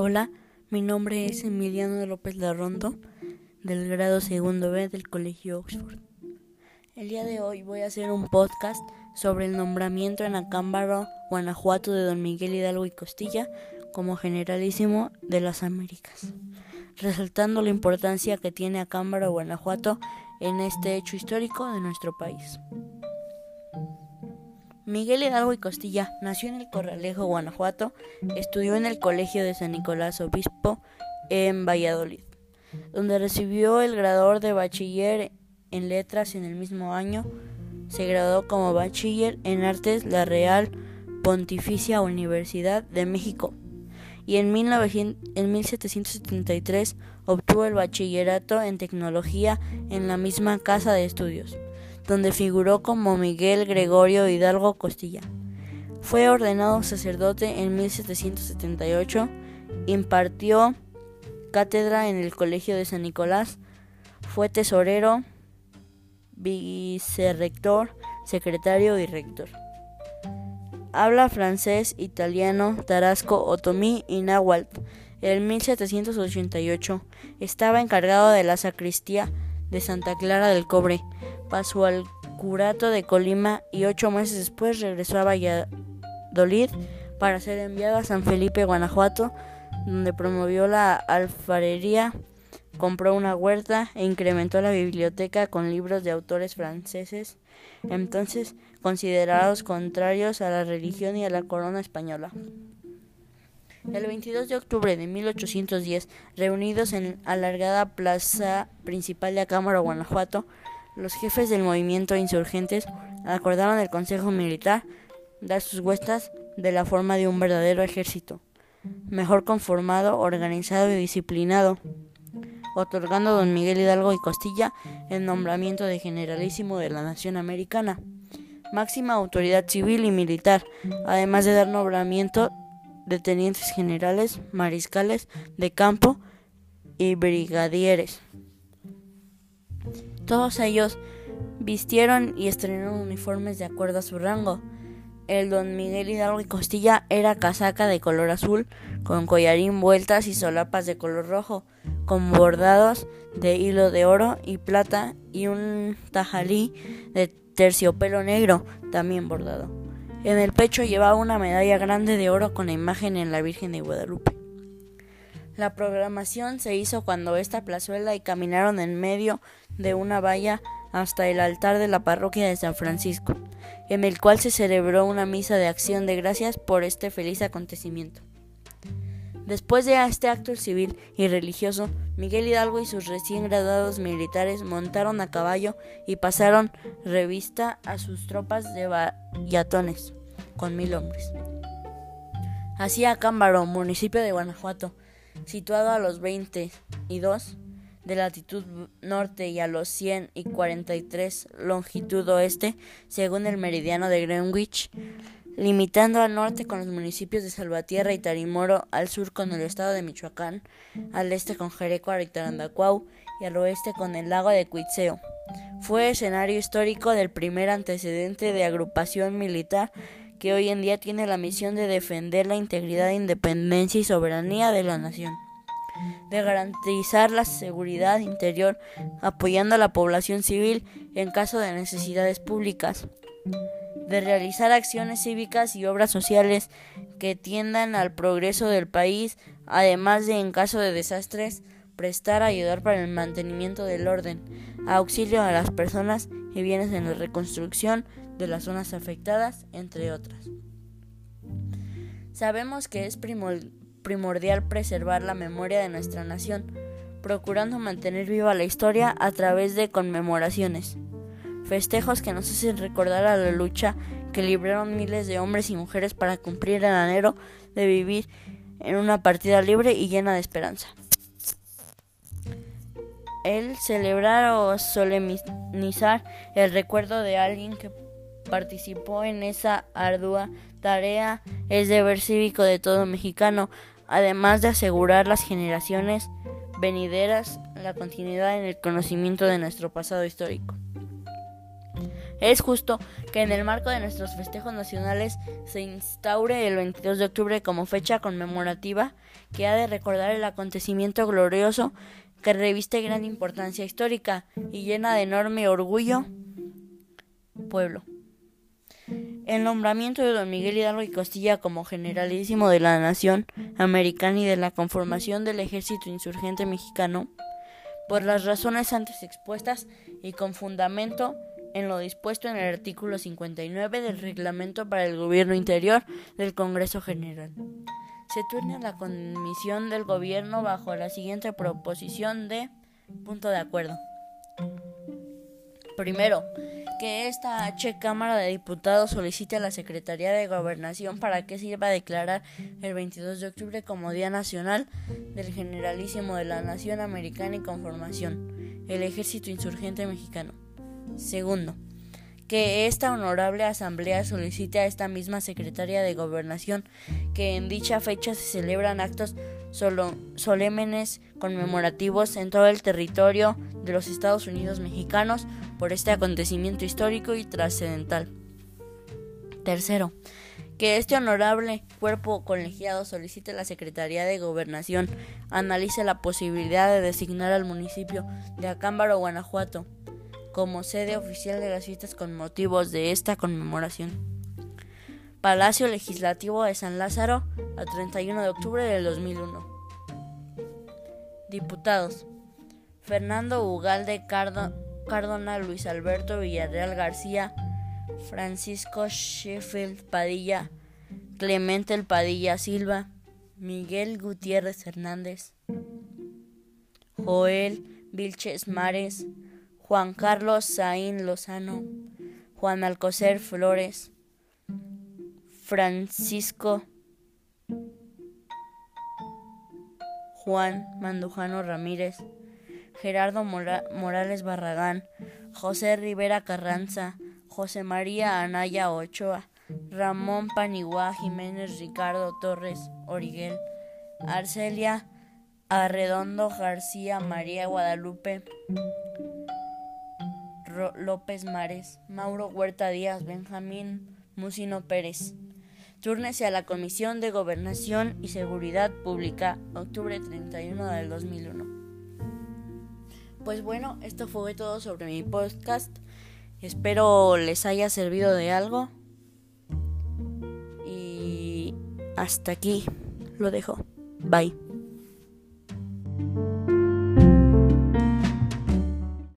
Hola, mi nombre es Emiliano López Larrondo, del grado segundo B del Colegio Oxford. El día de hoy voy a hacer un podcast sobre el nombramiento en Acámbaro, Guanajuato de don Miguel Hidalgo y Costilla como generalísimo de las Américas, resaltando la importancia que tiene Acámbaro, Guanajuato en este hecho histórico de nuestro país. Miguel Hidalgo y Costilla nació en el Corralejo, Guanajuato, estudió en el Colegio de San Nicolás Obispo en Valladolid, donde recibió el grador de bachiller en letras en el mismo año. Se graduó como bachiller en artes la Real Pontificia Universidad de México y en, en 1773 obtuvo el bachillerato en tecnología en la misma casa de estudios donde figuró como Miguel Gregorio Hidalgo Costilla. Fue ordenado sacerdote en 1778, impartió cátedra en el Colegio de San Nicolás, fue tesorero, vicerrector, secretario y rector. Habla francés, italiano, tarasco, otomí y náhuatl. En 1788 estaba encargado de la sacristía de Santa Clara del Cobre pasó al curato de Colima y ocho meses después regresó a Valladolid para ser enviado a San Felipe, Guanajuato, donde promovió la alfarería, compró una huerta e incrementó la biblioteca con libros de autores franceses, entonces considerados contrarios a la religión y a la corona española. El 22 de octubre de 1810, reunidos en alargada plaza principal de Cámara, Guanajuato, los jefes del movimiento insurgentes acordaron el Consejo Militar dar sus huestas de la forma de un verdadero ejército, mejor conformado, organizado y disciplinado, otorgando a don Miguel Hidalgo y Costilla el nombramiento de generalísimo de la nación americana, máxima autoridad civil y militar, además de dar nombramiento de tenientes generales, mariscales de campo y brigadieres. Todos ellos vistieron y estrenaron uniformes de acuerdo a su rango. El don Miguel Hidalgo y Costilla era casaca de color azul, con collarín vueltas y solapas de color rojo, con bordados de hilo de oro y plata y un tajalí de terciopelo negro, también bordado. En el pecho llevaba una medalla grande de oro con la imagen en la Virgen de Guadalupe. La programación se hizo cuando esta plazuela y caminaron en medio de una valla hasta el altar de la parroquia de San Francisco, en el cual se celebró una misa de acción de gracias por este feliz acontecimiento. Después de este acto civil y religioso, Miguel Hidalgo y sus recién graduados militares montaron a caballo y pasaron revista a sus tropas de bayatones, con mil hombres. Hacia Cámbaro, municipio de Guanajuato, situado a los 22 de latitud norte y a los 100 y 43 longitud oeste, según el meridiano de Greenwich, limitando al norte con los municipios de Salvatierra y Tarimoro, al sur con el estado de Michoacán, al este con Jerecuaro y Tarandacuau y al oeste con el lago de Cuitzeo. Fue escenario histórico del primer antecedente de agrupación militar que hoy en día tiene la misión de defender la integridad, independencia y soberanía de la nación, de garantizar la seguridad interior, apoyando a la población civil en caso de necesidades públicas, de realizar acciones cívicas y obras sociales que tiendan al progreso del país, además de, en caso de desastres, prestar ayudar para el mantenimiento del orden, auxilio a las personas y bienes en la reconstrucción de las zonas afectadas, entre otras. Sabemos que es primordial preservar la memoria de nuestra nación, procurando mantener viva la historia a través de conmemoraciones, festejos que nos hacen recordar a la lucha que libraron miles de hombres y mujeres para cumplir el anhelo de vivir en una partida libre y llena de esperanza. El celebrar o solemnizar el recuerdo de alguien que participó en esa ardua tarea es deber cívico de todo mexicano, además de asegurar las generaciones venideras la continuidad en el conocimiento de nuestro pasado histórico. Es justo que en el marco de nuestros festejos nacionales se instaure el 22 de octubre como fecha conmemorativa que ha de recordar el acontecimiento glorioso que reviste gran importancia histórica y llena de enorme orgullo pueblo. El nombramiento de don Miguel Hidalgo y Costilla como generalísimo de la nación americana y de la conformación del ejército insurgente mexicano, por las razones antes expuestas y con fundamento en lo dispuesto en el artículo 59 del Reglamento para el Gobierno Interior del Congreso General. Se turna la comisión del Gobierno bajo la siguiente proposición de punto de acuerdo. Primero, que esta H Cámara de Diputados solicite a la Secretaría de Gobernación para que sirva a declarar el 22 de octubre como Día Nacional del Generalísimo de la Nación Americana y Conformación, el Ejército Insurgente Mexicano. Segundo, que esta honorable asamblea solicite a esta misma Secretaría de Gobernación que en dicha fecha se celebran actos solemnes conmemorativos en todo el territorio de los Estados Unidos mexicanos por este acontecimiento histórico y trascendental. Tercero, que este honorable cuerpo colegiado solicite a la Secretaría de Gobernación analice la posibilidad de designar al municipio de Acámbaro, Guanajuato, como sede oficial de las fiestas con motivos de esta conmemoración. Palacio Legislativo de San Lázaro, a 31 de octubre del 2001. Diputados. Fernando Ugalde Cardona, Luis Alberto Villarreal García, Francisco Sheffield Padilla, Clemente El Padilla Silva, Miguel Gutiérrez Hernández, Joel Vilches Mares, Juan Carlos Saín Lozano, Juan Alcocer Flores, Francisco Juan Mandujano Ramírez, Gerardo Morales Barragán, José Rivera Carranza, José María Anaya Ochoa, Ramón Panigua Jiménez Ricardo Torres Origuel, Arcelia Arredondo García María Guadalupe López Mares, Mauro Huerta Díaz, Benjamín Musino Pérez. Túrnese a la Comisión de Gobernación y Seguridad Pública, octubre 31 del 2001. Pues bueno, esto fue todo sobre mi podcast. Espero les haya servido de algo. Y hasta aquí lo dejo. Bye.